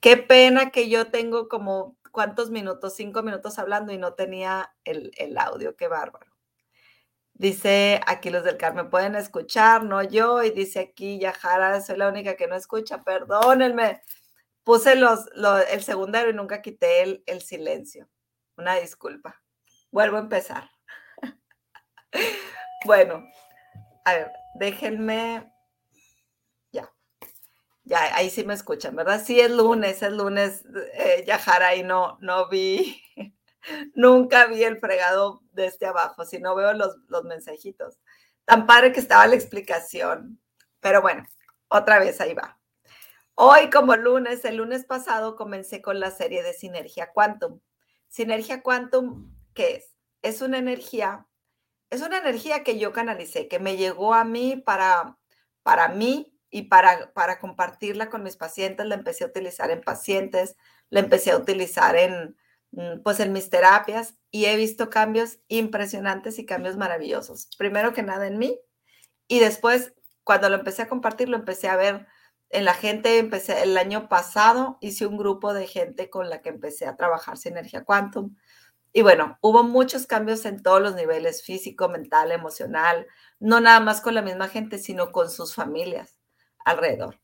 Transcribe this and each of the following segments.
Qué pena que yo tengo como, ¿cuántos minutos? Cinco minutos hablando y no tenía el, el audio, qué bárbaro. Dice aquí los del Carmen, pueden escuchar, no yo. Y dice aquí Yajara, soy la única que no escucha, perdónenme. Puse los, el segundero y nunca quité el, el silencio. Una disculpa. Vuelvo a empezar. bueno, a ver, déjenme. Ya. Ahí sí me escuchan, ¿verdad? Sí, es lunes, es lunes, eh, Yajara, y no, no vi Nunca vi el fregado de este abajo, si no veo los, los mensajitos. Tan padre que estaba la explicación. Pero bueno, otra vez ahí va. Hoy como lunes, el lunes pasado comencé con la serie de Sinergia Quantum. Sinergia Quantum, ¿qué es? Es una energía, es una energía que yo canalicé, que me llegó a mí para, para mí y para, para compartirla con mis pacientes. La empecé a utilizar en pacientes, la empecé a utilizar en, Mm, pues en mis terapias y he visto cambios impresionantes y cambios maravillosos. Primero que nada en mí y después cuando lo empecé a compartir lo empecé a ver en la gente, empecé el año pasado hice un grupo de gente con la que empecé a trabajar sinergia quantum y bueno, hubo muchos cambios en todos los niveles, físico, mental, emocional, no nada más con la misma gente, sino con sus familias alrededor.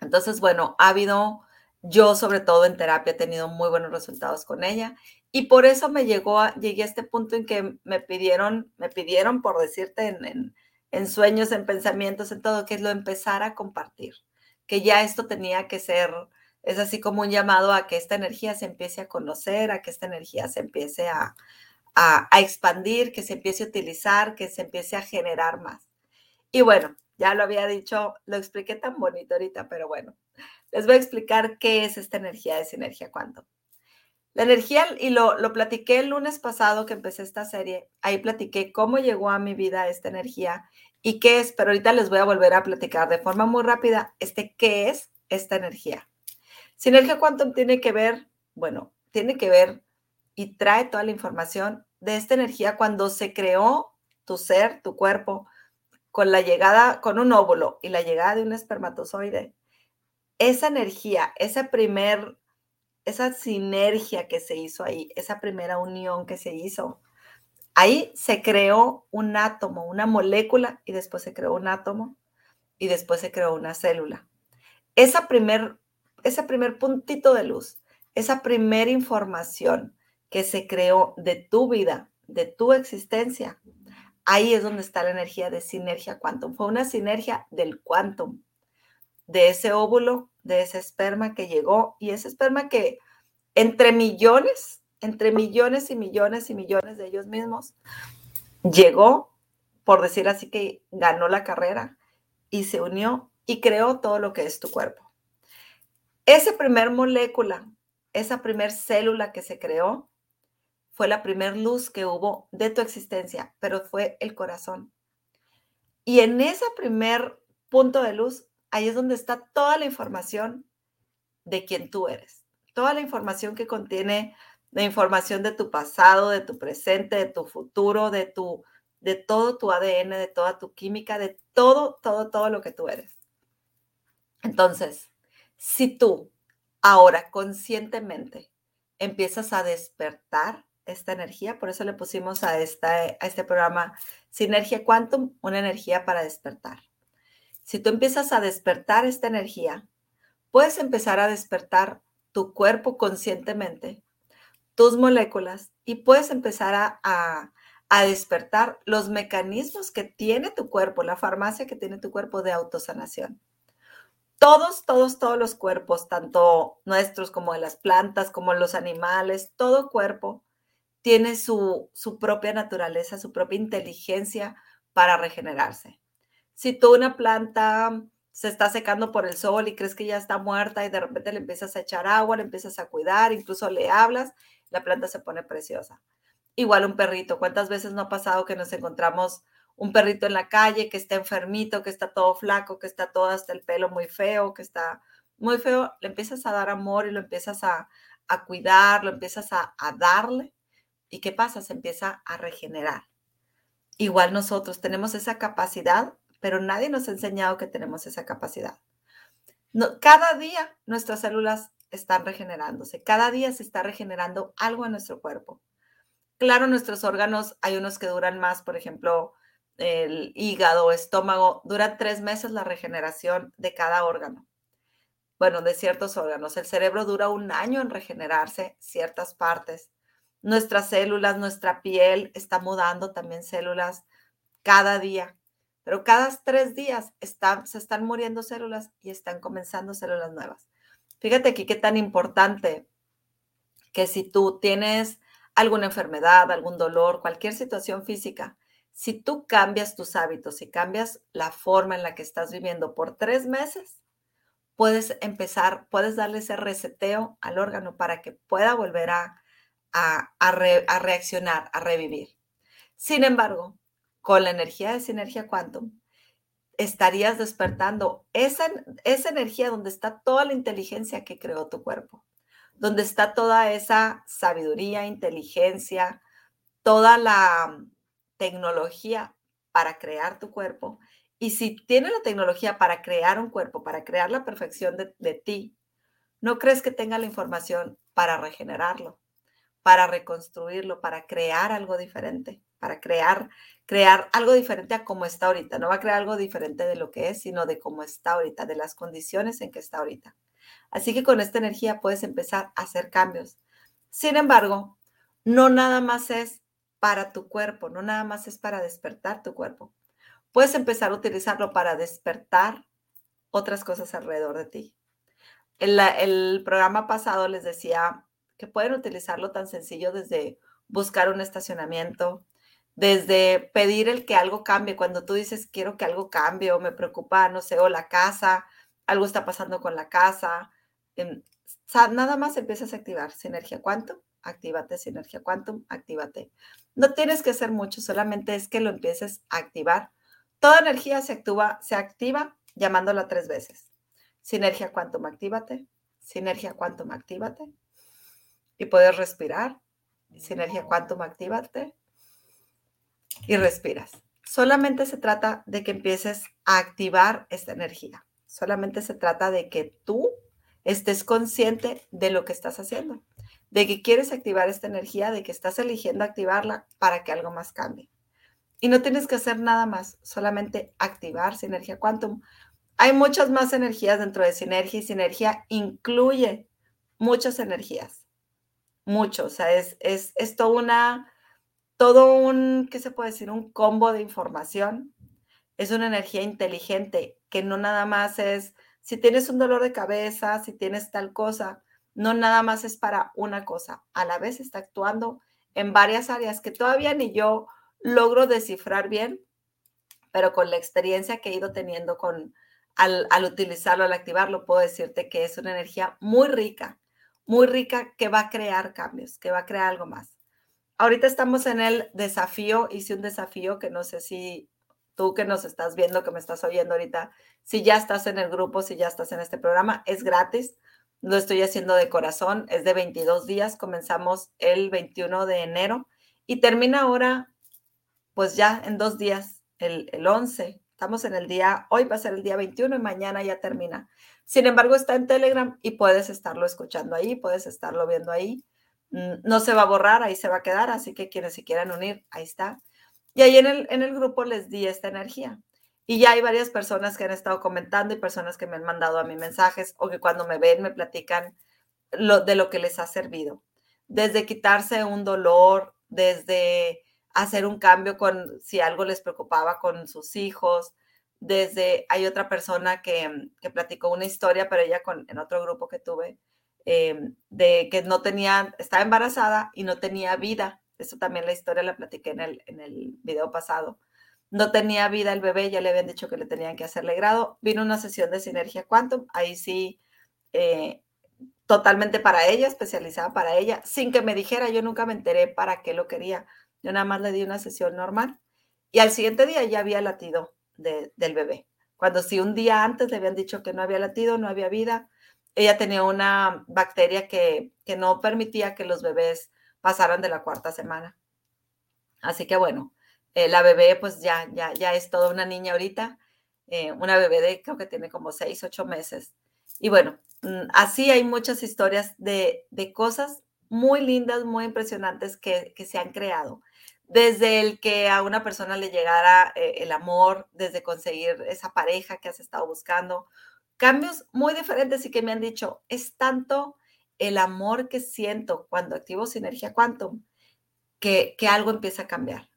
Entonces, bueno, ha habido yo, sobre todo en terapia, he tenido muy buenos resultados con ella y por eso me llegó a, llegué a este punto en que me pidieron, me pidieron, por decirte, en, en, sueños, en pensamientos, en todo, que lo empezara a compartir, que ya esto tenía que ser, es así como un llamado a que esta energía se empiece a conocer, a que esta energía se empiece a, a, a expandir, que se empiece a utilizar, que se empiece a generar más. Y bueno, ya lo había dicho, lo expliqué tan bonito ahorita, pero bueno, les voy a explicar qué es esta energía de sinergia cuánto. La energía, y lo, lo platiqué el lunes pasado que empecé esta serie, ahí platiqué cómo llegó a mi vida esta energía y qué es, pero ahorita les voy a volver a platicar de forma muy rápida este qué es esta energía. Sinergia Quantum tiene que ver, bueno, tiene que ver y trae toda la información de esta energía cuando se creó tu ser, tu cuerpo, con la llegada, con un óvulo y la llegada de un espermatozoide esa energía, ese primer, esa sinergia que se hizo ahí, esa primera unión que se hizo, ahí se creó un átomo, una molécula y después se creó un átomo y después se creó una célula. Esa primer, ese primer puntito de luz, esa primera información que se creó de tu vida, de tu existencia, ahí es donde está la energía de sinergia quantum. Fue una sinergia del quantum, de ese óvulo de ese esperma que llegó y ese esperma que entre millones, entre millones y millones y millones de ellos mismos, llegó, por decir así que ganó la carrera y se unió y creó todo lo que es tu cuerpo. Esa primer molécula, esa primer célula que se creó, fue la primer luz que hubo de tu existencia, pero fue el corazón. Y en ese primer punto de luz ahí es donde está toda la información de quién tú eres. Toda la información que contiene la información de tu pasado, de tu presente, de tu futuro, de tu de todo tu ADN, de toda tu química, de todo, todo, todo lo que tú eres. Entonces, si tú ahora conscientemente empiezas a despertar esta energía, por eso le pusimos a, esta, a este programa Sinergia Quantum, una energía para despertar. Si tú empiezas a despertar esta energía, puedes empezar a despertar tu cuerpo conscientemente, tus moléculas, y puedes empezar a, despertar los mecanismos que tiene tu cuerpo, la farmacia que tiene tu cuerpo de autosanación. Todos, todos, todos los cuerpos, tanto nuestros como de las plantas, como los animales, todo cuerpo tiene su, su propia naturaleza, su propia inteligencia para regenerarse. Si tú una planta se está secando por el sol y crees que ya está muerta y de repente le empiezas a echar agua, le empiezas a cuidar, incluso le hablas, la planta se pone preciosa. Igual un perrito. ¿Cuántas veces no ha pasado que nos encontramos un perrito en la calle que está enfermito, que está todo flaco, que está todo hasta el pelo muy feo, que está muy feo? Le empiezas a dar amor y lo empiezas a, cuidar, lo empiezas a, a darle. ¿Y qué pasa? Se empieza a regenerar. Igual nosotros tenemos esa capacidad pero nadie nos ha enseñado que tenemos esa capacidad. cada día nuestras células están regenerándose. Cada día se está regenerando algo en nuestro cuerpo. Claro, nuestros órganos, hay unos que duran más, por ejemplo, el hígado, estómago, dura tres meses la regeneración de cada órgano. Bueno, de ciertos órganos. El cerebro dura un año en regenerarse ciertas partes. Nuestras células, nuestra piel está mudando también células cada día. Pero cada tres días se están muriendo células y están comenzando células nuevas. Fíjate aquí qué tan importante que si tú tienes alguna enfermedad, algún dolor, cualquier situación física, si tú cambias tus hábitos y cambias la forma en la que estás viviendo por tres meses, puedes empezar, puedes darle ese reseteo al órgano para que pueda volver a, a, reaccionar, a revivir. Sin embargo, con la energía de sinergia quantum, estarías despertando esa, esa energía donde está toda la inteligencia que creó tu cuerpo, donde está toda esa sabiduría, inteligencia, toda la tecnología para crear tu cuerpo. Y si tienes la tecnología para crear un cuerpo, para crear la perfección de, de ti, ¿no crees que tenga la información para regenerarlo, para reconstruirlo, para crear algo diferente? para crear, crear algo diferente a cómo está ahorita. No va a crear algo diferente de lo que es, sino de cómo está ahorita, de las condiciones en que está ahorita. Así que con esta energía puedes empezar a hacer cambios. Sin embargo, no nada más es para tu cuerpo, no nada más es para despertar tu cuerpo. Puedes empezar a utilizarlo para despertar otras cosas alrededor de ti. En el programa pasado les decía que pueden utilizarlo tan sencillo desde buscar un estacionamiento, desde pedir el que algo cambie, cuando tú dices quiero que algo cambie o me preocupa, no sé, o la casa, algo está pasando con la casa, em, nada más empiezas a activar sinergia quantum, actívate, sinergia quantum, actívate. No tienes que hacer mucho, solamente es que lo empieces a activar. Toda energía se activa, se activa llamándola tres veces. Sinergia quantum, actívate. Sinergia quantum, actívate. Y puedes respirar. Sinergia quantum, actívate y respiras. Solamente se trata de que empieces a activar esta energía. Solamente se trata de que tú estés consciente de lo que estás haciendo, de que quieres activar esta energía, de que estás eligiendo activarla para que algo más cambie. Y no tienes que hacer nada más, solamente activar sinergia quantum. Hay muchas más energías dentro de sinergia y sinergia incluye muchas energías. Mucho, o sea, es, es, una todo un, ¿qué se puede decir? Un combo de información. Es una energía inteligente que no nada más es, si tienes un dolor de cabeza, si tienes tal cosa, no nada más es para una cosa. A la vez está actuando en varias áreas que todavía ni yo logro descifrar bien, pero con la experiencia que he ido teniendo con, al, al utilizarlo, al activarlo, puedo decirte que es una energía muy rica, muy rica que va a crear cambios, que va a crear algo más. Ahorita estamos en el desafío, hice un desafío que no sé si tú que nos estás viendo, que me estás oyendo ahorita, si ya estás en el grupo, si ya estás en este programa, es gratis. Lo estoy haciendo de corazón, es de 22 días, comenzamos el 21 de enero y termina ahora, pues ya en dos días, el, el 11. Estamos en el día, hoy va a ser el día 21 y mañana ya termina. Sin embargo, está en Telegram y puedes estarlo escuchando ahí, puedes estarlo viendo ahí. Mm, no se va a borrar, ahí se va a quedar, así que quienes se quieran unir, ahí está. Y ahí en el, en el grupo les di esta energía. Y ya hay varias personas que han estado comentando y personas que me han mandado a mí mensajes o que cuando me ven me platican de lo que les ha servido. Desde quitarse un dolor, desde hacer un cambio con si algo les preocupaba con sus hijos, desde hay otra persona que, que platicó una historia, pero ella con, en otro grupo que tuve, Em, de que no tenía, estaba embarazada y no tenía vida. Eso también la historia la platiqué en el, en el video pasado. No tenía vida el bebé, ya le habían dicho que le tenían que hacerle grado. Vino una sesión de sinergia quantum, ahí sí, eh, totalmente para ella, especializada para ella, sin que me dijera, yo nunca me enteré para qué lo quería. Yo nada más le di una sesión normal y al siguiente día ya había latido del bebé. Cuando si un día antes le habían dicho que no había latido, no había vida, ella tenía una bacteria que, no permitía que los bebés pasaran de la cuarta semana. Así que bueno, eh, la bebé pues ya, ya, ya es toda una niña ahorita, eh, una bebé de creo que tiene como seis, ocho meses. Y bueno, mm, así hay muchas historias de, cosas muy lindas, muy impresionantes que, se han creado. Desde el que a una persona le llegara eh, el amor, desde conseguir esa pareja que has estado buscando, cambios muy diferentes y que me han dicho, es tanto el amor que siento cuando activo sinergia quantum que, que algo empieza a cambiar.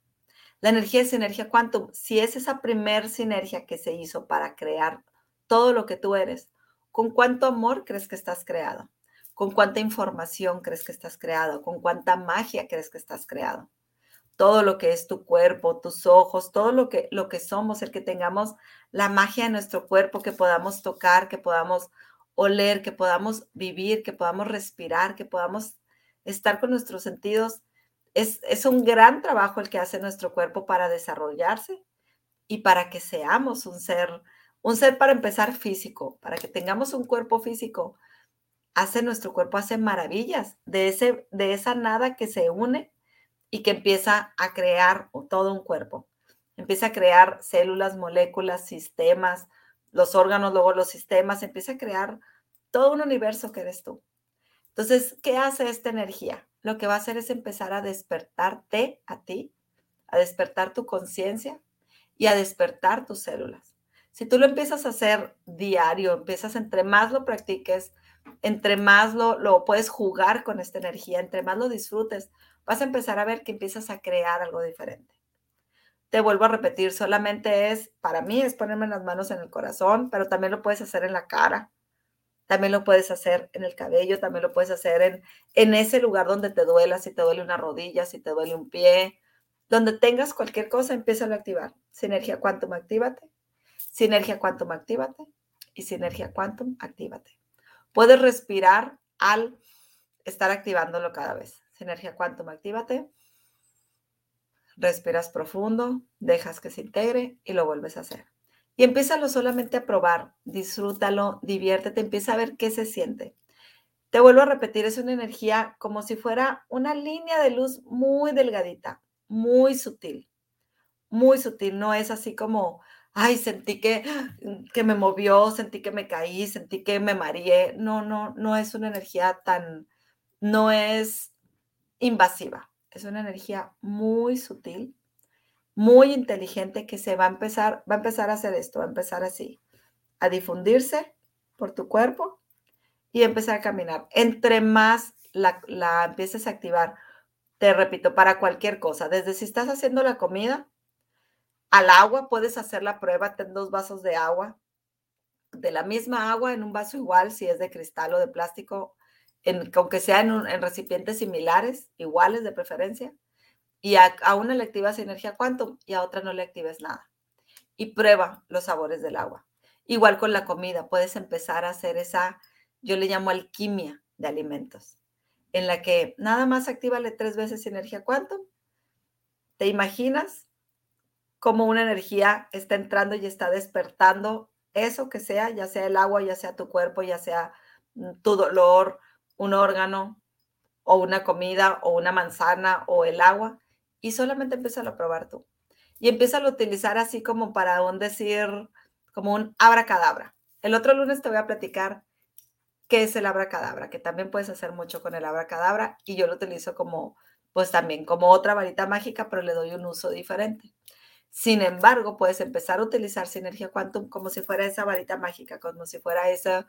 La energía de sinergia quantum, si es esa primer sinergia que se hizo para crear todo lo que tú eres, ¿con cuánto amor crees que estás creado? ¿Con cuánta información crees que estás creado? ¿Con cuánta magia crees que estás creado? Todo lo que es tu cuerpo, tus ojos, todo lo que, lo que somos, el que tengamos la magia en nuestro cuerpo, que podamos tocar, que podamos oler, que podamos vivir, que podamos respirar, que podamos estar con nuestros sentidos es, un gran trabajo el que hace nuestro cuerpo para desarrollarse y para que seamos un ser, un ser para empezar físico, para que tengamos un cuerpo físico. Hace nuestro cuerpo, hace maravillas de, ese, de esa nada que se une y que empieza a crear todo un cuerpo. Empieza a crear células, moléculas, sistemas, los órganos, luego los sistemas, empieza a crear todo un universo que eres tú. Entonces, ¿qué hace esta energía? lo que va a hacer es empezar a despertarte a ti, a despertar tu conciencia y a despertar tus células. Si tú lo empiezas a hacer diario, empiezas entre más lo practiques, entre más lo, lo puedes jugar con esta energía, entre más lo disfrutes, vas a empezar a ver que empiezas a crear algo diferente. Te vuelvo a repetir, solamente es, para mí es ponerme las manos en el corazón, pero también lo puedes hacer en la cara, también lo puedes hacer en el cabello, también lo puedes hacer en, en ese lugar donde te duela, si te duele una rodilla, si te duele un pie, donde tengas cualquier cosa, empieza a activar. Sinergia Quantum, actívate. Sinergia Quantum, actívate. Y Sinergia Quantum, actívate. Puedes respirar al estar activándolo cada vez. Sinergia Quantum, actívate. Respiras profundo, dejas que se integre y lo vuelves a hacer. Y empiézalo solamente a probar, disfrútalo, diviértete, empieza a ver qué se siente. Te vuelvo a repetir, es una energía como si fuera una línea de luz muy delgadita, muy sutil, muy sutil, no es así como, ay, sentí que, que me movió, sentí que me caí, sentí que me mareé. No, no, no es una energía tan, no es invasiva, es una energía muy sutil, muy inteligente que se va a empezar, va a empezar a hacer esto, va a empezar así, a difundirse por tu cuerpo y empezar a caminar. Entre más la, la empieces a activar, te repito, para cualquier cosa, desde si estás haciendo la comida, al agua, puedes hacer la prueba, ten dos vasos de agua, de la misma agua en un vaso igual, si es de cristal o de plástico, en, aunque sea en recipientes similares, iguales de preferencia y a, una le activas energía quantum y a otra no le actives nada. Y prueba los sabores del agua. Igual con la comida, puedes empezar a hacer esa, yo le llamo alquimia de alimentos, en la que nada más actívale tres veces energía quantum. ¿Te imaginas cómo una energía está entrando y está despertando eso que sea, ya sea el agua, ya sea tu cuerpo, ya sea mm, tu dolor, un órgano o una comida o una manzana o el agua? y solamente empieza a probar tú. Y empieza a utilizar así como para un decir, como un abracadabra. El otro lunes te voy a platicar qué es el abracadabra, que también puedes hacer mucho con el abracadabra y yo lo utilizo como, pues también como otra varita mágica, pero le doy un uso diferente. Sin embargo, puedes empezar a utilizar sinergia quantum como si fuera esa varita mágica, como si fuera esa,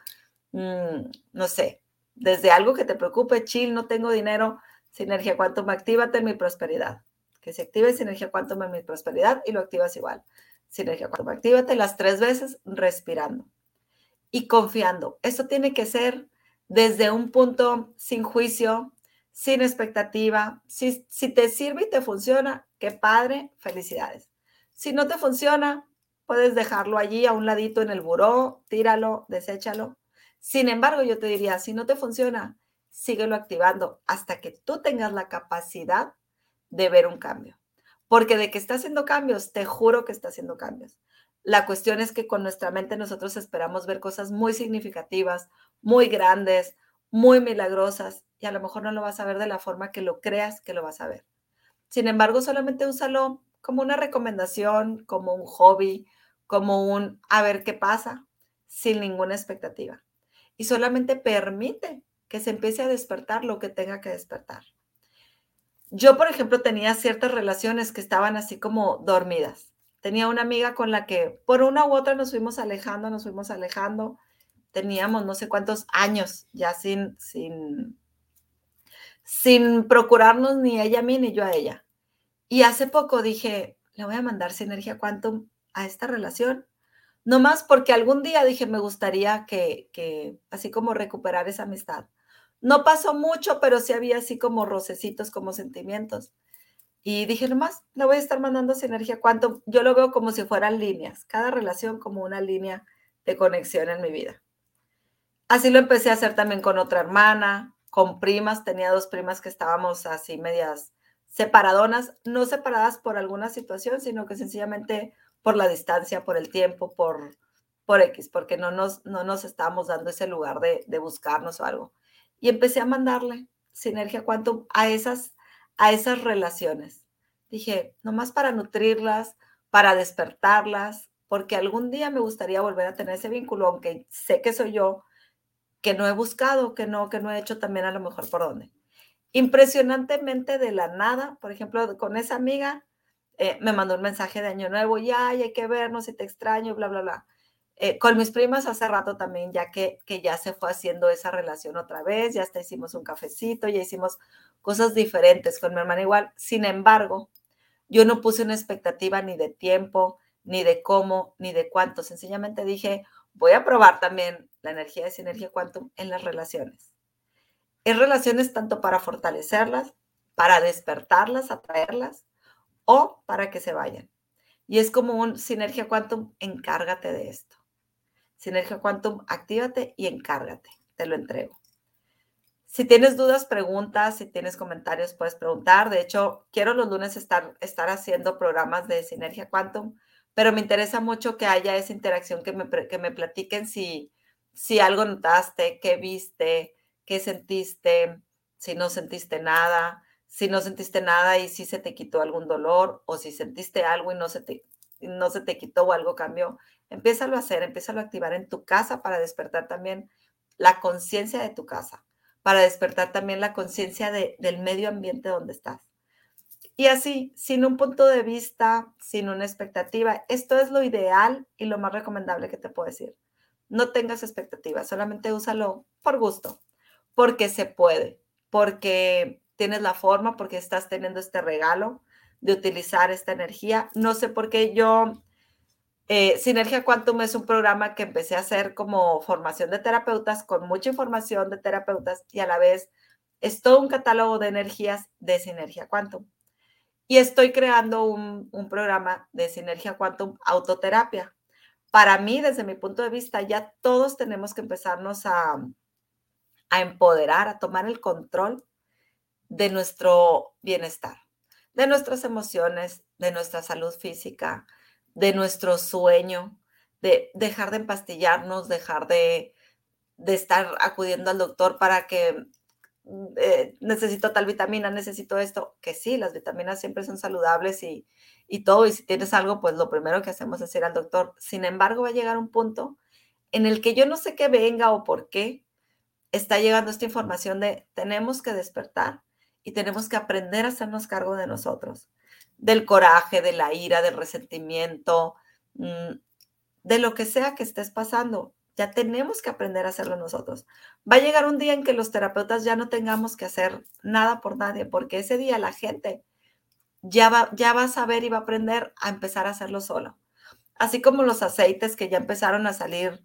mm, no sé, desde algo que te preocupe, chill, no tengo dinero, sinergia quantum, actívate en mi prosperidad que se active Sinergia Quantum en mi prosperidad y lo activas igual. Sinergia Quantum, actívate las tres veces respirando y confiando. Esto tiene que ser desde un punto sin juicio, sin expectativa. Si, si te sirve y te funciona, qué padre, felicidades. Si no te funciona, puedes dejarlo allí a un ladito en el buró, tíralo, deséchalo. Sin embargo, yo te diría, si no te funciona, síguelo activando hasta que tú tengas la capacidad de ver un cambio. Porque de que está haciendo cambios, te juro que está haciendo cambios. La cuestión es que con nuestra mente nosotros esperamos ver cosas muy significativas, muy grandes, muy milagrosas, y a lo mejor no lo vas a ver de la forma que lo creas que lo vas a ver. Sin embargo, solamente úsalo como una recomendación, como un hobby, como un a ver qué pasa, sin ninguna expectativa. Y solamente permite que se empiece a despertar lo que tenga que despertar. Yo, por ejemplo, tenía ciertas relaciones que estaban así como dormidas. Tenía una amiga con la que por una u otra nos fuimos alejando, nos fuimos alejando. Teníamos no sé cuántos años ya sin, sin, sin procurarnos ni ella a mí ni yo a ella. Y hace poco dije, le voy a mandar sinergia quantum a esta relación. No más porque algún día dije, me gustaría que, que, así como recuperar esa amistad. No pasó mucho, pero sí había así como rocecitos, como sentimientos. Y dije, nomás, le voy a estar mandando sinergia quantum. Yo lo veo como si fueran líneas, cada relación como una línea de conexión en mi vida. Así lo empecé a hacer también con otra hermana, con primas. Tenía dos primas que estábamos así medias separadonas, no separadas por alguna situación, sino que sencillamente por la distancia, por el tiempo, por, por X, porque no nos, no nos estábamos dando ese lugar de, de buscarnos o algo. Y empecé a mandarle sinergia quantum a esas, a esas relaciones. Dije, nomás para nutrirlas, para despertarlas, porque algún día me gustaría volver a tener ese vínculo, aunque sé que soy yo, que no he buscado, que no, que no he hecho también a lo mejor por dónde impresionantemente de la nada, por ejemplo, con esa amiga, eh, me mandó un mensaje de año nuevo, ya, hay que vernos y te extraño, bla, bla, bla. Eh, con mis primas hace rato también, ya que, que ya se fue haciendo esa relación otra vez, ya hasta hicimos un cafecito, ya hicimos cosas diferentes con mi hermana igual. Sin embargo, yo no puse una expectativa ni de tiempo, ni de cómo, ni de cuánto. Sencillamente dije, voy a probar también la energía de sinergia quantum en las relaciones es relaciones tanto para fortalecerlas, para despertarlas, atraerlas o para que se vayan. Y es como un sinergia quantum, encárgate de esto. Sinergia quantum, actívate y encárgate. Te lo entrego. Si tienes dudas, preguntas, si tienes comentarios, puedes preguntar. De hecho, quiero los lunes estar, estar haciendo programas de sinergia quantum, pero me interesa mucho que haya esa interacción, que me, que me platiquen si, si algo notaste, qué viste, qué sentiste, si no sentiste nada, si no sentiste nada y si se te quitó algún dolor o si sentiste algo y no se te, no se te quitó o algo cambió. Empiézalo a hacer, empiézalo a activar en tu casa para despertar también la conciencia de tu casa, para despertar también la conciencia de, del medio ambiente donde estás. Y así, sin un punto de vista, sin una expectativa, esto es lo ideal y lo más recomendable que te puedo decir. No tengas expectativas, solamente úsalo por gusto porque se puede, porque tienes la forma, porque estás teniendo este regalo de utilizar esta energía. No sé por qué yo, eh, Sinergia Quantum es un programa que empecé a hacer como formación de terapeutas, con mucha información de terapeutas y a la vez es todo un catálogo de energías de Sinergia Quantum. Y estoy creando un, un programa de Sinergia Quantum Autoterapia. Para mí, desde mi punto de vista, ya todos tenemos que empezarnos a, a empoderar, a tomar el control de nuestro bienestar, de nuestras emociones, de nuestra salud física, de nuestro sueño, de dejar de empastillarnos, dejar de, estar acudiendo al doctor para que mm, eh, necesito tal vitamina, necesito esto, que sí, las vitaminas siempre son saludables y, y todo, y si tienes algo, pues lo primero que hacemos es ir al doctor. Sin embargo, va a llegar un punto en el que yo no sé qué venga o por qué, está llegando esta información de tenemos que despertar y tenemos que aprender a hacernos cargo de nosotros, del coraje, de la ira, del resentimiento, mm, de lo que sea que estés pasando. Ya tenemos que aprender a hacerlo nosotros. Va a llegar un día en que los terapeutas ya no tengamos que hacer nada por nadie, porque ese día la gente ya va, ya va a saber y va a aprender a empezar a hacerlo solo. Así como los aceites que ya empezaron a salir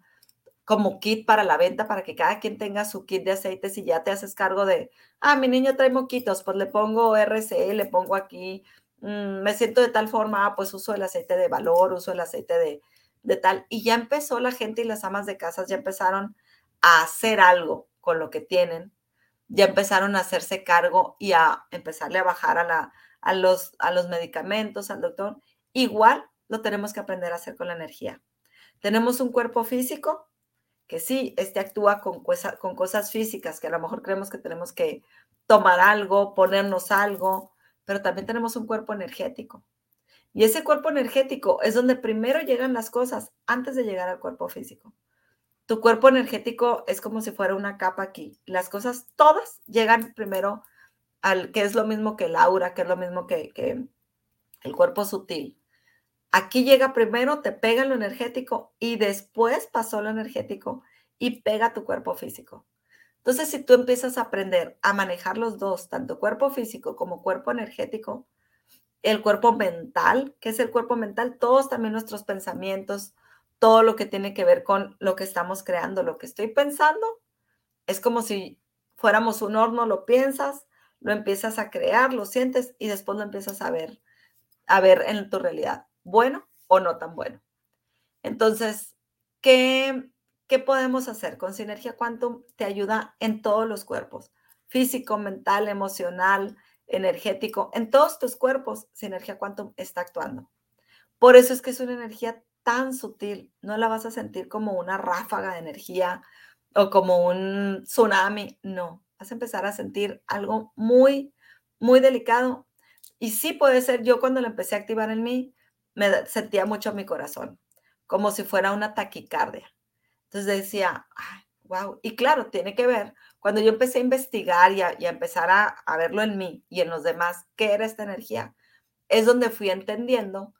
como kit para la venta, para que cada quien tenga su kit de aceites y ya te haces cargo de, ah, mi niño trae moquitos, pues le pongo RC, le pongo aquí, mm, me siento de tal forma, ah, pues uso el aceite de valor, uso el aceite de, de tal. Y ya empezó la gente y las amas de casas ya empezaron a hacer algo con lo que tienen, ya empezaron a hacerse cargo y a empezarle a bajar a, la, a, los, a los medicamentos, al doctor. Igual lo tenemos que aprender a hacer con la energía. Tenemos un cuerpo físico, que sí, este actúa con, con cosas físicas, que a lo mejor creemos que tenemos que tomar algo, ponernos algo, pero también tenemos un cuerpo energético. Y ese cuerpo energético es donde primero llegan las cosas antes de llegar al cuerpo físico. tu cuerpo energético es como si fuera una capa aquí. Las cosas todas llegan primero al que es lo mismo que el aura, que es lo mismo que, que el cuerpo sutil. Aquí llega primero, te pega lo energético y después pasó lo energético y pega tu cuerpo físico. Entonces, si tú empiezas a aprender a manejar los dos, tanto cuerpo físico como cuerpo energético, el cuerpo mental, que es el cuerpo mental, todos también nuestros pensamientos, todo lo que tiene que ver con lo que estamos creando, lo que estoy pensando, es como si fuéramos un horno, lo piensas, lo empiezas a crear, lo sientes y después lo empiezas a ver, a ver en tu realidad bueno o no tan bueno. Entonces, ¿qué, ¿qué podemos hacer? Con Sinergia Quantum te ayuda en todos los cuerpos, físico, mental, emocional, energético, en todos tus cuerpos, Sinergia Quantum está actuando. Por eso es que es una energía tan sutil, no la vas a sentir como una ráfaga de energía o como un tsunami, no, vas a empezar a sentir algo muy, muy delicado. Y sí puede ser, yo cuando la empecé a activar en mí, me sentía mucho mi corazón, como si fuera una taquicardia. Entonces decía, wow. Y claro, tiene que ver, cuando yo empecé a investigar y a, empezar a, a, verlo en mí y en los demás, qué era esta energía, es donde fui entendiendo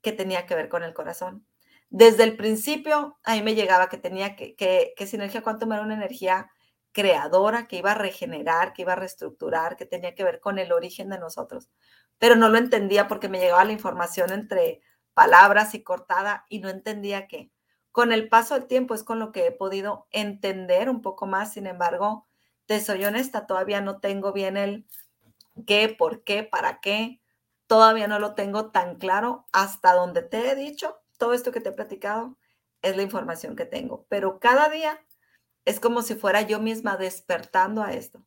que tenía que ver con el corazón. Desde el principio, a mí me llegaba que tenía que, que, que Sinergia Quantum era una energía creadora, que iba a regenerar, que iba a reestructurar, que tenía que ver con el origen de nosotros pero no lo entendía porque me llegaba la información entre palabras y cortada y no entendía qué. Con el paso del tiempo es con lo que he podido entender un poco más, sin embargo, te soy honesta, todavía no tengo bien el qué, por qué, para qué, todavía no lo tengo tan claro hasta donde te he dicho, todo esto que te he platicado es la información que tengo, pero cada día es como si fuera yo misma despertando a esto.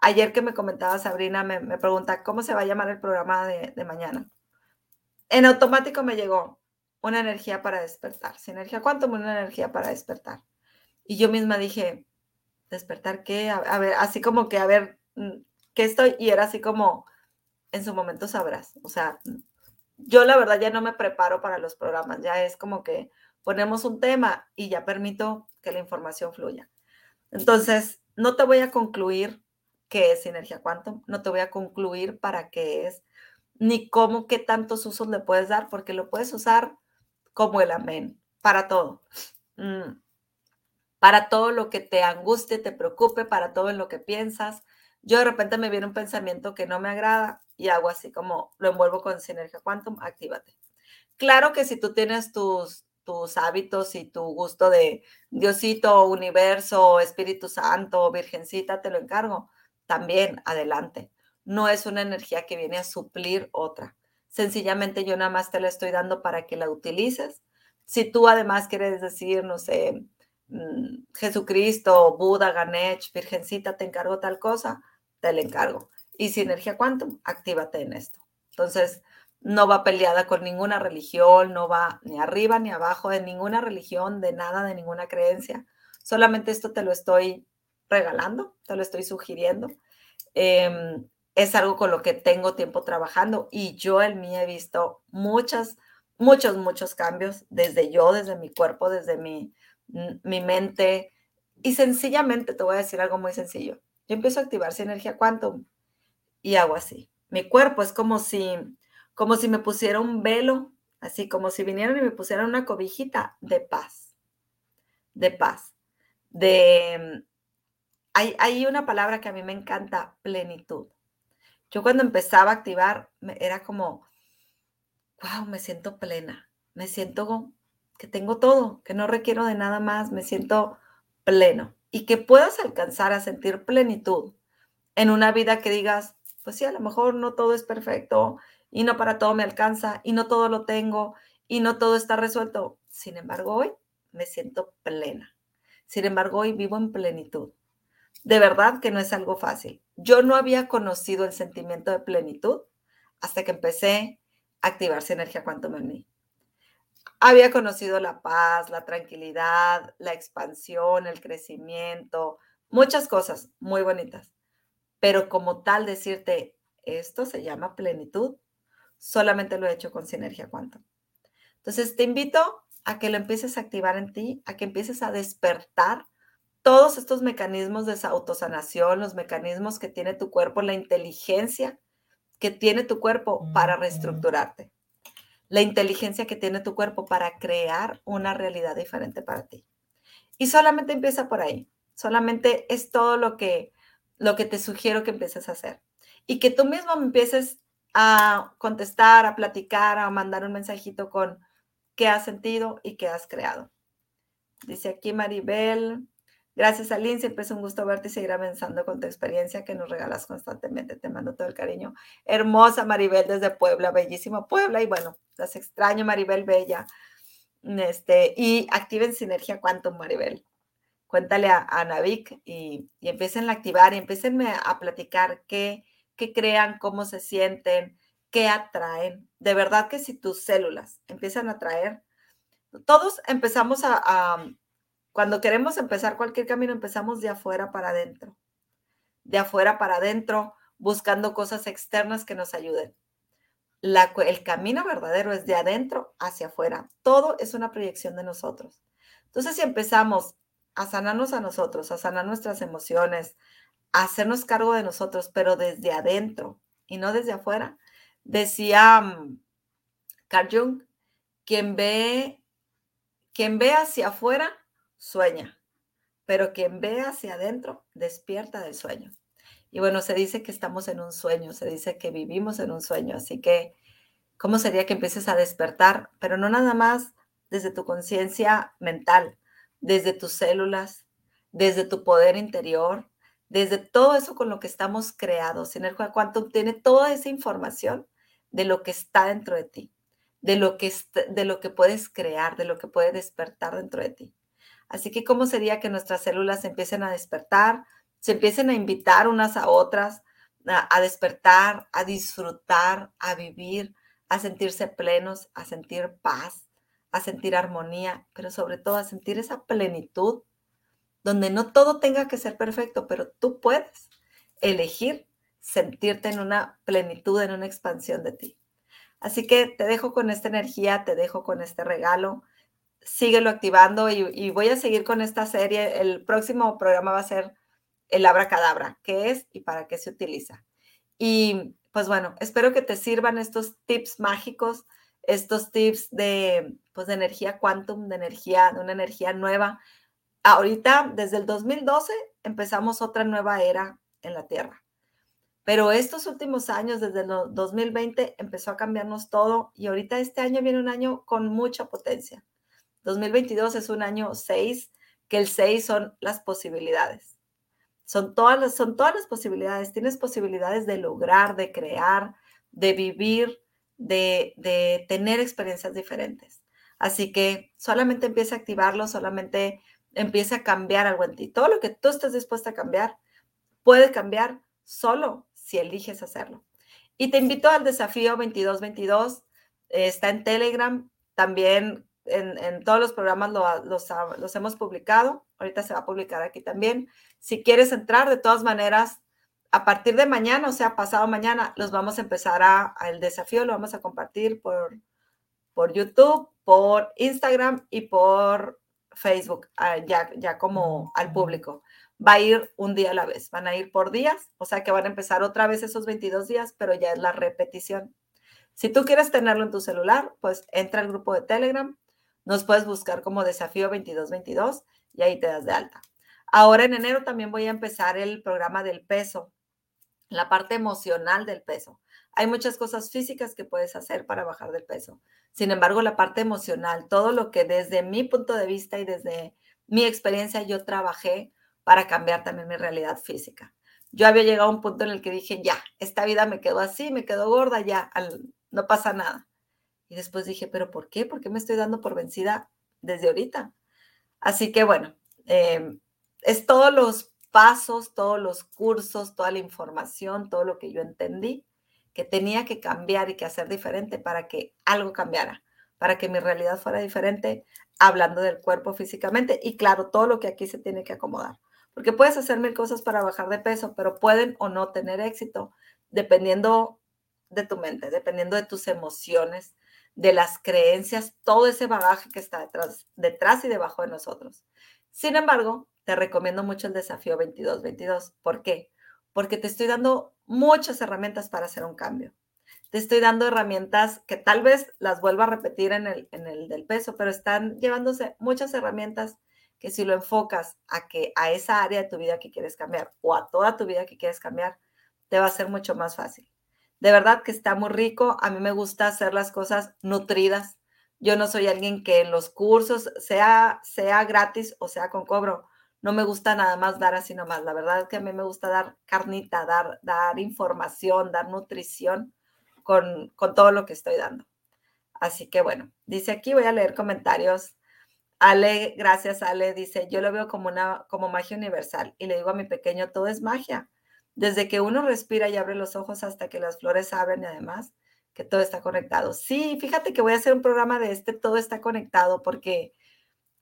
Ayer que me comentaba Sabrina, me, pregunta, ¿cómo se va a llamar el programa de, mañana? En automático me llegó una energía para despertar. Sinergia ¿cuánto una energía para despertar. Y yo misma dije, ¿despertar qué? A, ver, así como que, a ver, mm, ¿qué estoy? Y era así como, en su momento sabrás. O sea, yo la verdad ya no me preparo para los programas, ya es como que ponemos un tema y ya permito que la información fluya. Entonces, no te voy a concluir qué es Sinergia Quantum, no te voy a concluir para qué es, ni cómo, qué tantos usos le puedes dar, porque lo puedes usar como el amén, para todo. Mm, para todo lo que te angustie, te preocupe, para todo en lo que piensas. Yo de repente me viene un pensamiento que no me agrada y hago así como lo envuelvo con Sinergia Quantum, actívate. Claro que si tú tienes tus, tus hábitos y tu gusto de Diosito, universo, Espíritu Santo, Virgencita, te lo encargo también adelante. No es una energía que viene a suplir otra. Sencillamente yo nada más te la estoy dando para que la utilices. Si tú además quieres decir, no sé, mm, Jesucristo, Buda, Ganesh, Virgencita, te encargo tal cosa, te la encargo. Y si energía quantum, actívate en esto. Entonces, no va peleada con ninguna religión, no va ni arriba ni abajo de ninguna religión, de nada, de ninguna creencia. Solamente esto te lo estoy regalando, te lo estoy sugiriendo. Em, es algo con lo que tengo tiempo trabajando y yo en mí he visto muchas, muchos, muchos cambios desde yo, desde mi cuerpo, desde mi, mi mente. Y sencillamente te voy a decir algo muy sencillo. Yo empiezo a activar esa energía quantum y hago así. Mi cuerpo es como si, como si me pusiera un velo, así como si vinieran y me pusieran una cobijita de paz, de paz, de, hay, una palabra que a mí me encanta, plenitud. Yo cuando empezaba a activar, era como, wow, me siento plena, me siento que tengo todo, que no requiero de nada más, me siento pleno y que puedas alcanzar a sentir plenitud en una vida que digas, pues sí, a lo mejor no todo es perfecto y no para todo me alcanza y no todo lo tengo y no todo está resuelto. Sin embargo, hoy me siento plena. Sin embargo, hoy vivo en plenitud de verdad que no es algo fácil. Yo no había conocido el sentimiento de plenitud hasta que empecé a activarse energía cuanto en mí. Había conocido la paz, la tranquilidad, la expansión, el crecimiento, muchas cosas muy bonitas. Pero como tal decirte, esto se llama plenitud, solamente lo he hecho con Sinergia Quantum. Entonces te invito a que lo empieces a activar en ti, a que empieces a despertar todos estos mecanismos de autosanación, los mecanismos que tiene tu cuerpo, la inteligencia que tiene tu cuerpo para reestructurarte, la inteligencia que tiene tu cuerpo para crear una realidad diferente para ti. Y solamente empieza por ahí, solamente es todo lo que, lo que te sugiero que empieces a hacer. Y que tú mismo empieces a contestar, a platicar, a mandar un mensajito con qué has sentido y qué has creado. Dice aquí Maribel, gracias Aline, siempre es un gusto verte y seguir avanzando con tu experiencia que nos regalas constantemente. Te mando todo el cariño. Hermosa Maribel desde Puebla, bellísimo Puebla y bueno, las extraño Maribel Bella. Este, y activen Sinergia Quantum, Maribel. Cuéntale a, a y, y empiecen a activar y empiecen a platicar qué, qué crean, cómo se sienten, qué atraen. De verdad que si tus células empiezan a atraer, todos empezamos a, cuando queremos empezar cualquier camino, empezamos de afuera para adentro. De afuera para adentro, buscando cosas externas que nos ayuden. La, el camino verdadero es de adentro hacia afuera. Todo es una proyección de nosotros. Entonces, si empezamos a sanarnos a nosotros, a sanar nuestras emociones, a hacernos cargo de nosotros, pero desde adentro y no desde afuera, Decía mm, Carl Jung, quien ve, quien ve hacia afuera, sueña, pero quien ve hacia adentro, despierta del sueño. Y bueno, se dice que estamos en un sueño, se dice que vivimos en un sueño, así que, ¿cómo sería que empieces a despertar? Pero no nada más desde tu conciencia mental, desde tus células, desde tu poder interior, desde todo eso con lo que estamos creados. Sinergia Quantum tiene toda esa información de lo que está dentro de ti, de lo que, de lo que puedes crear, de lo que puede despertar dentro de ti. Así que, ¿cómo sería que nuestras células empiecen a despertar, se empiecen a invitar unas a otras, a, a despertar, a disfrutar, a vivir, a sentirse plenos, a sentir paz, a sentir armonía, pero sobre todo a sentir esa plenitud donde no todo tenga que ser perfecto, pero tú puedes elegir sentirte en una plenitud, en una expansión de ti. Así que te dejo con esta energía, te dejo con este regalo. Síguelo activando y, voy a seguir con esta serie. El próximo programa va a ser el abracadabra, qué es y para qué se utiliza. Y pues bueno, espero que te sirvan estos tips mágicos, estos tips de, pues de energía quantum, de energía, de una energía nueva. Ahorita, desde el 2012, empezamos otra nueva era en la Tierra. Pero estos últimos años, desde el 2020, empezó a cambiarnos todo y ahorita este año viene un año con mucha potencia. 2022 es un año 6, que el 6 son las posibilidades. Son todas las, son todas las posibilidades. Tienes posibilidades de lograr, de crear, de vivir, de, de tener experiencias diferentes. Así que solamente empieza a activarlo, solamente empieza a cambiar algo en ti. Todo lo que tú estés dispuesta a cambiar puede cambiar solo si eliges hacerlo. Y te invito al desafío 2222. está en Telegram. También en, todos los programas los, hemos publicado. Ahorita se va a publicar aquí también. Si quieres entrar, de todas maneras, a partir de mañana, o sea, pasado mañana, los vamos a empezar a, el desafío, lo vamos a compartir por, por YouTube, por Instagram y por Facebook, ah, ya, ya como al público va a ir un día a la vez, van a ir por días, o sea que van a empezar otra vez esos 22 días, pero ya es la repetición. Si tú quieres tenerlo en tu celular, pues entra al grupo de Telegram, nos puedes buscar como desafío 2222 y ahí te das de alta. Ahora en enero también voy a empezar el programa del peso, la parte emocional del peso. Hay muchas cosas físicas que puedes hacer para bajar del peso. Sin embargo, la parte emocional, todo lo que desde mi punto de vista y desde mi experiencia yo trabajé para cambiar también mi realidad física. Yo había llegado a un punto en el que dije, ya, esta vida me quedó así, me quedó gorda, ya, no pasa nada. Y después dije, pero ¿por qué? ¿Por qué me estoy dando por vencida desde ahorita? Así que bueno, em, es todos los pasos, todos los cursos, toda la información, todo lo que yo entendí que tenía que cambiar y que hacer diferente para que algo cambiara, para que mi realidad fuera diferente, hablando del cuerpo físicamente y claro, todo lo que aquí se tiene que acomodar. Porque puedes hacer mil cosas para bajar de peso, pero pueden o no tener éxito dependiendo de tu mente, dependiendo de tus emociones, de las creencias, todo ese bagaje que está detrás, detrás y debajo de nosotros. Sin embargo, te recomiendo mucho el desafío 22-22. ¿Por qué? Porque te estoy dando muchas herramientas para hacer un cambio. Te estoy dando herramientas que tal vez las vuelva a repetir en el, en el del peso, pero están llevándose muchas herramientas que si lo enfocas a que a esa área de tu vida que quieres cambiar o a toda tu vida que quieres cambiar, te va a ser mucho más fácil. De verdad que está muy rico. A mí me gusta hacer las cosas nutridas. Yo no soy alguien que en los cursos, sea, sea gratis o sea con cobro, no me gusta nada más dar así nomás. La verdad es que a mí me gusta dar carnita, dar, dar información, dar nutrición con, con todo lo que estoy dando. Así que bueno, dice aquí, voy a leer comentarios. Ale, gracias Ale, dice, yo lo veo como una como magia universal y le digo a mi pequeño, todo es magia. Desde que uno respira y abre los ojos hasta que las flores abren y además que todo está conectado. Sí, fíjate que voy a hacer un programa de este, todo está conectado porque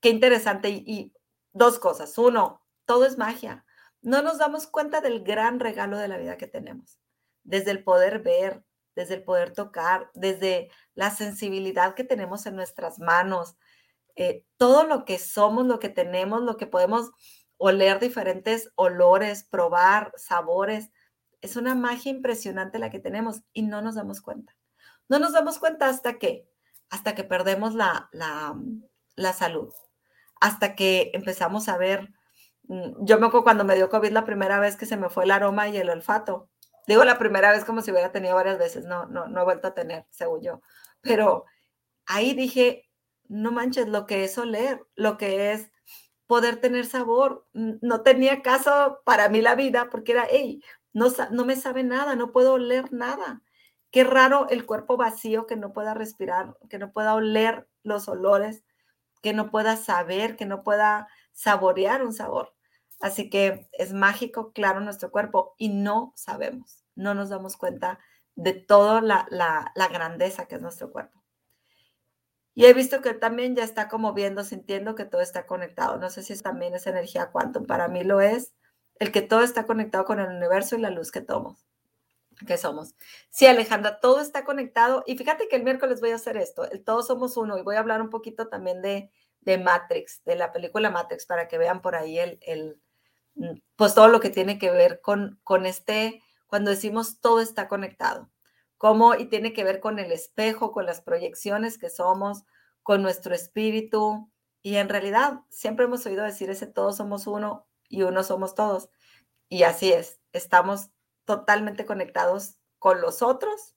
qué interesante y dos cosas. Uno, todo es magia. No nos damos cuenta del gran regalo de la vida que tenemos, desde el poder ver, desde el poder tocar, desde la sensibilidad que tenemos en nuestras manos, eh, todo lo que somos, lo que tenemos, lo que podemos oler diferentes olores, probar sabores. Es una magia impresionante la que tenemos y no nos damos cuenta. No nos damos cuenta hasta que, hasta que perdemos la, la, la salud hasta que empezamos a ver, mm, yo me acuerdo cuando me dio COVID la primera vez que se me fue el aroma y el olfato. Digo la primera vez como si hubiera tenido varias veces, no, no, no he vuelto a tener, según yo. Pero ahí dije, no manches, lo que es oler, lo que es poder tener sabor. No tenía caso para mí la vida porque era, hey, no, me sabe nada, no puedo oler nada. Qué raro el cuerpo vacío que no pueda respirar, que no pueda oler los olores que no pueda saber, que no pueda saborear un sabor. Así que es mágico, claro, nuestro cuerpo y no sabemos, no nos damos cuenta de toda la, la, grandeza que es nuestro cuerpo. Y he visto que también ya está como viendo, sintiendo que todo está conectado. No sé si también es energía quantum. Para mí lo es el que todo está conectado con el universo y la luz que somos. Que somos. Sí, Alejandra, todo está conectado. Y fíjate que el miércoles voy a hacer esto. El todos somos uno. Y voy a hablar un poquito también de, de Matrix, de la película Matrix, para que vean por ahí el, el mm, pues todo lo que tiene que ver con, con este, cuando decimos todo está conectado, cómo y tiene que ver con el espejo, con las proyecciones que somos, con nuestro espíritu. Y en realidad siempre hemos oído decir ese todos somos uno y uno somos todos. Y así es, estamos totalmente conectados con los otros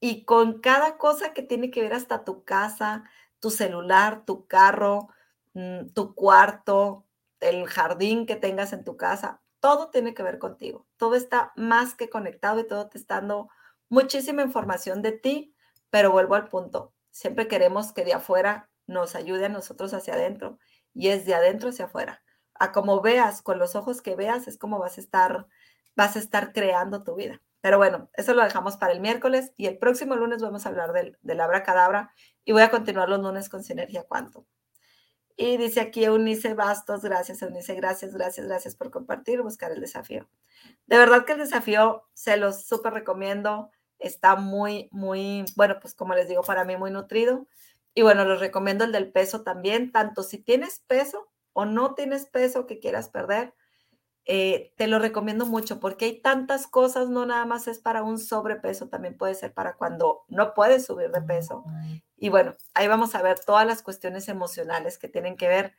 y con cada cosa que tiene que ver hasta tu casa, tu celular, tu carro, mm, tu cuarto, el jardín que tengas en tu casa, todo tiene que ver contigo. Todo está más que conectado y todo te está dando muchísima información de ti, pero vuelvo al punto. Siempre queremos que de afuera nos ayude a nosotros hacia adentro y es de adentro hacia afuera. A como veas, con los ojos que veas, es como vas a estar, vas a estar creando tu vida. Pero bueno, eso lo dejamos para el miércoles y el próximo lunes vamos a hablar del, del abracadabra y voy a continuar los lunes con Sinergia Cuánto. Y dice aquí Eunice Bastos, gracias Eunice, gracias, gracias, gracias por compartir, buscar el desafío. De verdad que el desafío se los súper recomiendo, está muy, muy, bueno, pues como les digo, para mí muy nutrido. Y bueno, les recomiendo el del peso también, tanto si tienes peso o no tienes peso que quieras perder, eh, te lo recomiendo mucho porque hay tantas cosas, no nada más es para un sobrepeso, también puede ser para cuando no puedes subir de peso. Y bueno, ahí vamos a ver todas las cuestiones emocionales que tienen que ver,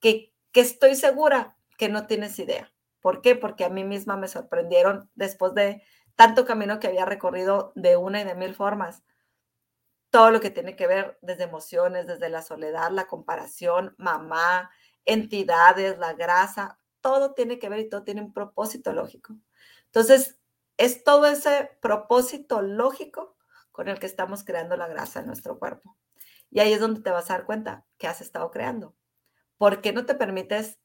que, que estoy segura que no tienes idea. ¿Por qué? Porque a mí misma me sorprendieron después de tanto camino que había recorrido de una y de mil formas. Todo lo que tiene que ver desde emociones, desde la soledad, la comparación, mamá, entidades, la grasa, todo tiene que ver y todo tiene un propósito lógico. Entonces, es todo ese propósito lógico con el que estamos creando la grasa en nuestro cuerpo. Y ahí es donde te vas a dar cuenta que has estado creando. ¿Por qué no te permites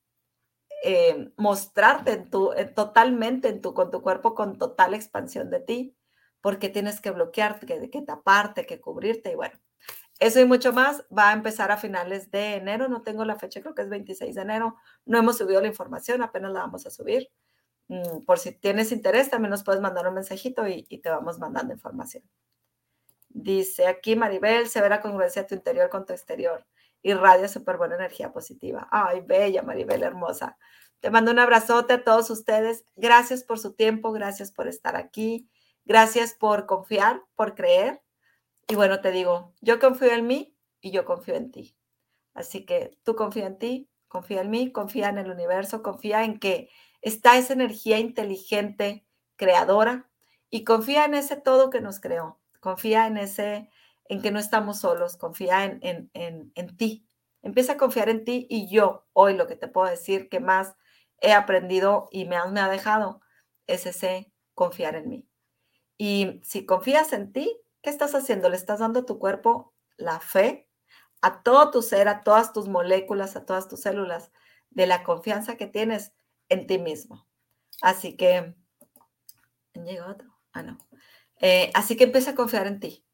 eh, mostrarte en tu, totalmente en tu, con tu cuerpo con total expansión de ti? Porque tienes que bloquearte, que, taparte, que cubrirte. Y bueno, eso y mucho más va a empezar a finales de enero. No tengo la fecha, creo que es 26 de enero. No hemos subido la información, apenas la vamos a subir. Mm, por si tienes interés, también nos puedes mandar un mensajito y, te vamos mandando información. Dice aquí Maribel, se ve la congruencia de tu interior con tu exterior. Irradia súper buena energía positiva. Ay, bella Maribel, hermosa. Te mando un abrazote a todos ustedes. Gracias por su tiempo, gracias por estar aquí, gracias por confiar, por creer. Y bueno, te digo, yo confío en mí y yo confío en ti. Así que tú confía en ti, confía en mí, confía en el universo, confía en que está esa energía inteligente, creadora, y confía en ese todo que nos creó. Confía en ese, en que no estamos solos, confía en, en, en, ti. Empieza a confiar en ti y yo hoy lo que te puedo decir que más he aprendido y me, me ha dejado es ese confiar en mí. Y si confías en ti, ¿qué estás haciendo? Le estás dando a tu cuerpo la fe, a todo tu ser, a todas tus moléculas, a todas tus células, de la confianza que tienes en ti mismo. Así que, llega otro. Ah, no. Eh, así que empieza a confiar en ti.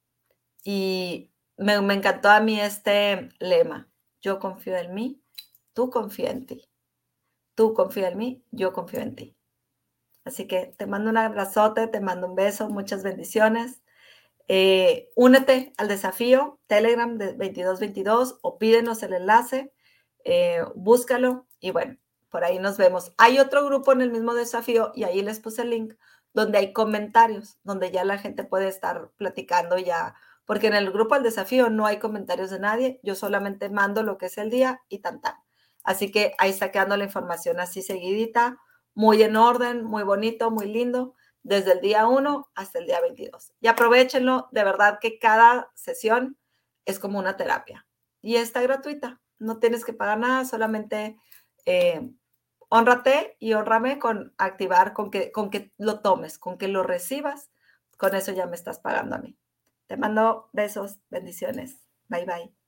Y me, encantó a mí este lema. Yo confío en mí, tú confía en ti. Tú confía en mí, yo confío en ti. Así que te mando un abrazote, te mando un beso, muchas bendiciones. Eh, únete al desafío Telegram de 2222 o pídenos el enlace, eh, búscalo y bueno, por ahí nos vemos. Hay otro grupo en el mismo desafío y ahí les puse el link donde hay comentarios, donde ya la gente puede estar platicando ya, porque en el grupo del desafío no hay comentarios de nadie, yo solamente mando lo que es el día y tan tan. Así que ahí está quedando la información así seguidita, muy en orden, muy bonito, muy lindo, desde el día 1 hasta el día 22. Y aprovechenlo, de verdad que cada sesión es como una terapia y está gratuita, no tienes que pagar nada, solamente eh, honrate y honrame con activar, con que, con que lo tomes, con que lo recibas. Con eso ya me estás pagando a mí. Te mando besos, bendiciones. Bye bye.